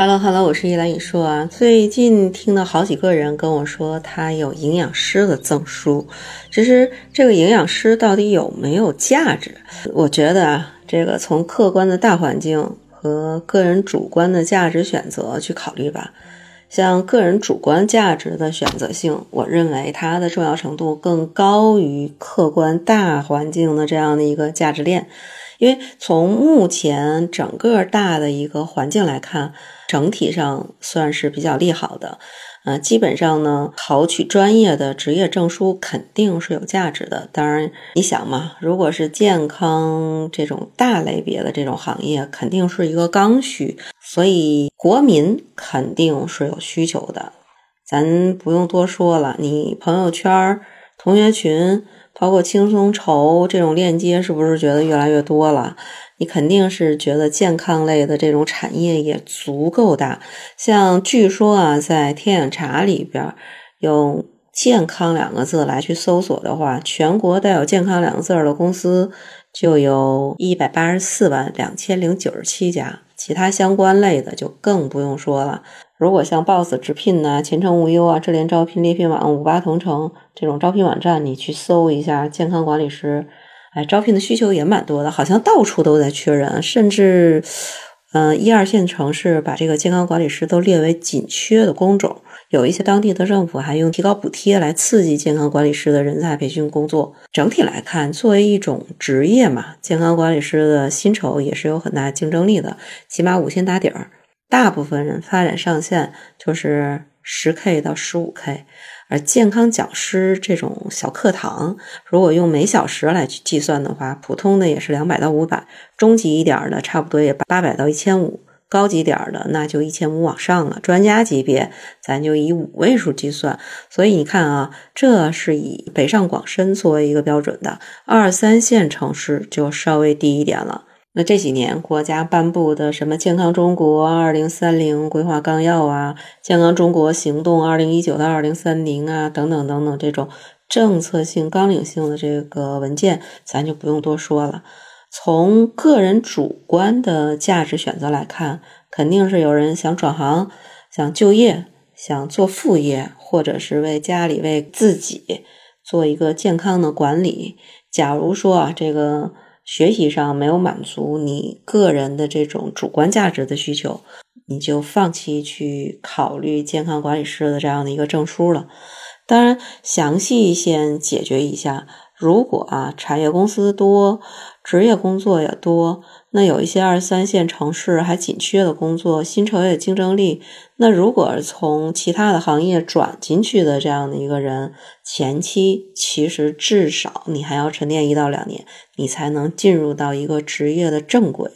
Hello，Hello，我是依兰雨硕啊。最近听到好几个人跟我说，他有营养师的证书。其实这个营养师到底有没有价值？我觉得啊，这个从客观的大环境和个人主观的价值选择去考虑吧。像个人主观价值的选择性，我认为它的重要程度更高于客观大环境的这样的一个价值链。因为从目前整个大的一个环境来看，整体上算是比较利好的。呃，基本上呢，考取专业的职业证书肯定是有价值的。当然，你想嘛，如果是健康这种大类别的这种行业，肯定是一个刚需，所以国民肯定是有需求的。咱不用多说了，你朋友圈、同学群。包括轻松筹这种链接，是不是觉得越来越多了？你肯定是觉得健康类的这种产业也足够大。像据说啊，在天眼查里边用“健康”两个字来去搜索的话，全国带有“健康”两个字的公司就有一百八十四万两千零九十七家，其他相关类的就更不用说了。如果像 Boss 直聘呐、前程无忧啊、智联招聘、猎聘网、五八同城这种招聘网站，你去搜一下健康管理师，哎，招聘的需求也蛮多的，好像到处都在缺人，甚至，嗯，一二线城市把这个健康管理师都列为紧缺的工种，有一些当地的政府还用提高补贴来刺激健康管理师的人才培训工作。整体来看，作为一种职业嘛，健康管理师的薪酬也是有很大竞争力的，起码五千打底儿。大部分人发展上限就是十 K 到十五 K，而健康讲师这种小课堂，如果用每小时来去计算的话，普通的也是两百到五百，中级一点的差不多也八百到一千五，高级点的那就一千五往上了。专家级别咱就以五位数计算。所以你看啊，这是以北上广深作为一个标准的，二三线城市就稍微低一点了。这几年国家颁布的什么《健康中国二零三零规划纲要》啊，《健康中国行动二零一九到二零三零》啊，等等等等，这种政策性纲领性的这个文件，咱就不用多说了。从个人主观的价值选择来看，肯定是有人想转行、想就业、想做副业，或者是为家里、为自己做一个健康的管理。假如说啊，这个。学习上没有满足你个人的这种主观价值的需求，你就放弃去考虑健康管理师的这样的一个证书了。当然，详细先解决一下。如果啊，产业公司多，职业工作也多，那有一些二三线城市还紧缺的工作，薪酬也竞争力。那如果从其他的行业转进去的这样的一个人，前期其实至少你还要沉淀一到两年，你才能进入到一个职业的正轨。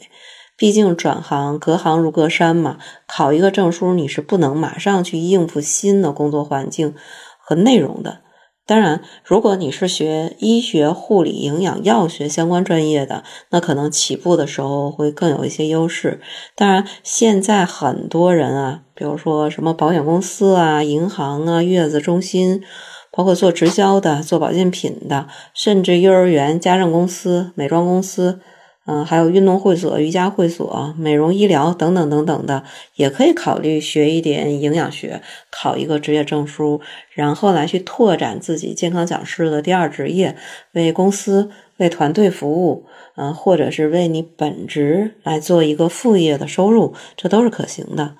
毕竟转行隔行如隔山嘛，考一个证书你是不能马上去应付新的工作环境和内容的。当然，如果你是学医学、护理、营养、药学相关专业的，那可能起步的时候会更有一些优势。当然，现在很多人啊，比如说什么保险公司啊、银行啊、月子中心，包括做直销的、做保健品的，甚至幼儿园、家政公司、美妆公司。嗯，还有运动会所、瑜伽会所、美容医疗等等等等的，也可以考虑学一点营养学，考一个职业证书，然后来去拓展自己健康讲师的第二职业，为公司、为团队服务，嗯，或者是为你本职来做一个副业的收入，这都是可行的。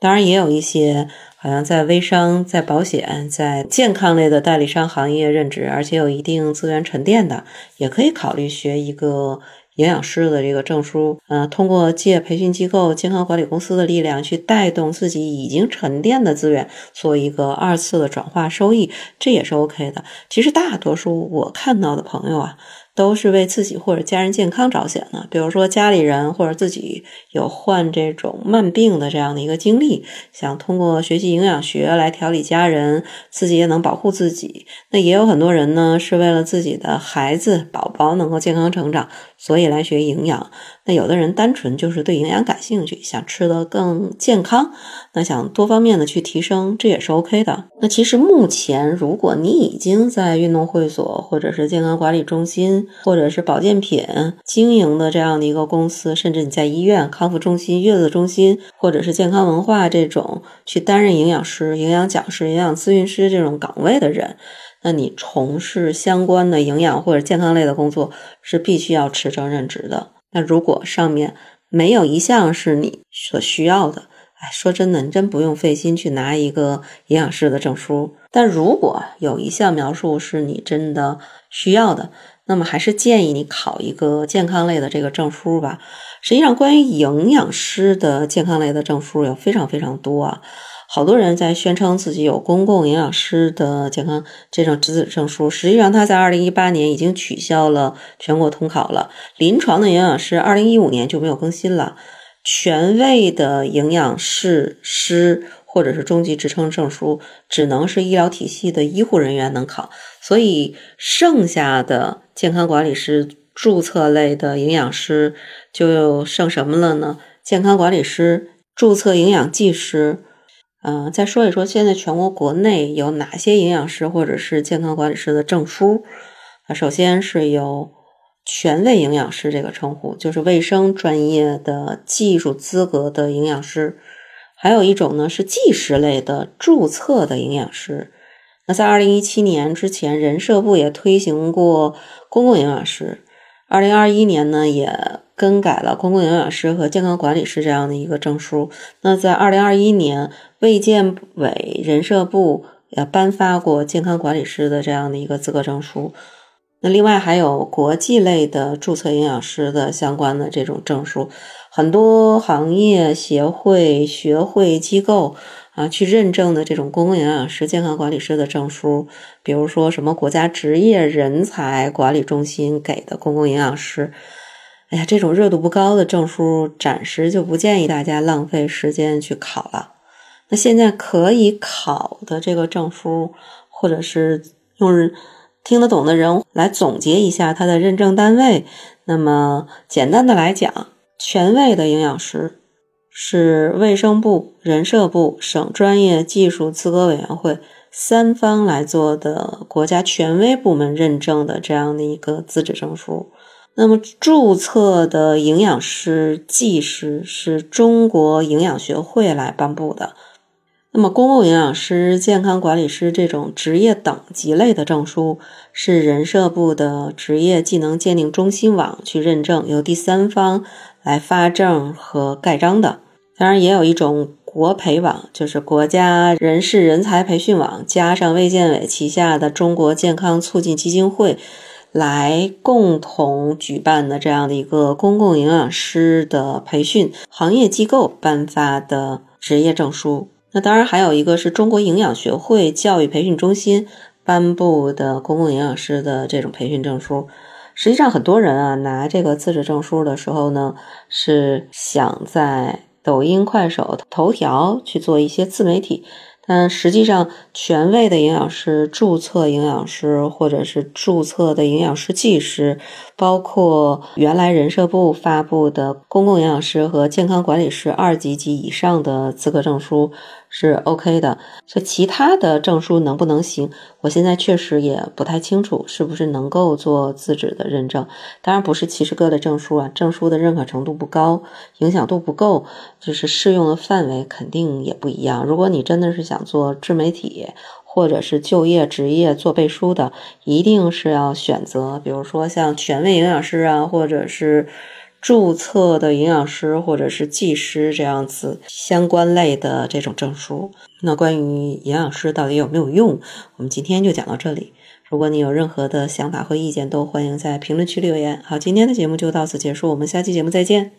当然，也有一些好像在微商、在保险、在健康类的代理商行业任职，而且有一定资源沉淀的，也可以考虑学一个。营养师的这个证书，呃，通过借培训机构、健康管理公司的力量去带动自己已经沉淀的资源，做一个二次的转化收益，这也是 OK 的。其实大多数我看到的朋友啊。都是为自己或者家人健康着想的，比如说家里人或者自己有患这种慢病的这样的一个经历，想通过学习营养学来调理家人，自己也能保护自己。那也有很多人呢，是为了自己的孩子宝宝能够健康成长，所以来学营养。那有的人单纯就是对营养感兴趣，想吃的更健康，那想多方面的去提升，这也是 OK 的。那其实目前，如果你已经在运动会所或者是健康管理中心，或者是保健品经营的这样的一个公司，甚至你在医院、康复中心、月子中心，或者是健康文化这种去担任营养师、营养讲师、营养咨询师这种岗位的人，那你从事相关的营养或者健康类的工作是必须要持证任职的。那如果上面没有一项是你所需要的，哎，说真的，你真不用费心去拿一个营养师的证书。但如果有一项描述是你真的需要的，那么还是建议你考一个健康类的这个证书吧。实际上，关于营养师的健康类的证书有非常非常多啊，好多人在宣称自己有公共营养师的健康这种资质证书。实际上，他在二零一八年已经取消了全国统考了。临床的营养师二零一五年就没有更新了。权威的营养师师或者是中级职称证书，只能是医疗体系的医护人员能考，所以剩下的健康管理师注册类的营养师就剩什么了呢？健康管理师、注册营养技师。嗯，再说一说现在全国国内有哪些营养师或者是健康管理师的证书？啊，首先是有。权威营养师这个称呼就是卫生专业的技术资格的营养师，还有一种呢是技师类的注册的营养师。那在二零一七年之前，人社部也推行过公共营养师。二零二一年呢，也更改了公共营养师和健康管理师这样的一个证书。那在二零二一年，卫健委、人社部也颁发过健康管理师的这样的一个资格证书。那另外还有国际类的注册营养师的相关的这种证书，很多行业协会、学会机构啊去认证的这种公共营养师、健康管理师的证书，比如说什么国家职业人才管理中心给的公共营养师，哎呀，这种热度不高的证书，暂时就不建议大家浪费时间去考了。那现在可以考的这个证书，或者是用。听得懂的人来总结一下它的认证单位。那么简单的来讲，权威的营养师是卫生部、人社部、省专业技术资格委员会三方来做的国家权威部门认证的这样的一个资质证书。那么注册的营养师、技师是中国营养学会来颁布的。那么，公共营养师、健康管理师这种职业等级类的证书，是人社部的职业技能鉴定中心网去认证，由第三方来发证和盖章的。当然，也有一种国培网，就是国家人事人才培训网，加上卫健委旗下的中国健康促进基金会来共同举办的这样的一个公共营养师的培训行业机构颁发的职业证书。那当然，还有一个是中国营养学会教育培训中心颁布的公共营养师的这种培训证书。实际上，很多人啊拿这个资质证书的时候呢，是想在抖音、快手、头条去做一些自媒体。但实际上，权威的营养师、注册营养师或者是注册的营养师技师，包括原来人社部发布的公共营养师和健康管理师二级及以上的资格证书。是 OK 的，所以其他的证书能不能行？我现在确实也不太清楚，是不是能够做自治的认证？当然不是歧视各类证书啊，证书的认可程度不高，影响度不够，就是适用的范围肯定也不一样。如果你真的是想做自媒体，或者是就业职业做背书的，一定是要选择，比如说像权威营养师啊，或者是。注册的营养师或者是技师这样子相关类的这种证书。那关于营养师到底有没有用，我们今天就讲到这里。如果你有任何的想法和意见，都欢迎在评论区留言。好，今天的节目就到此结束，我们下期节目再见。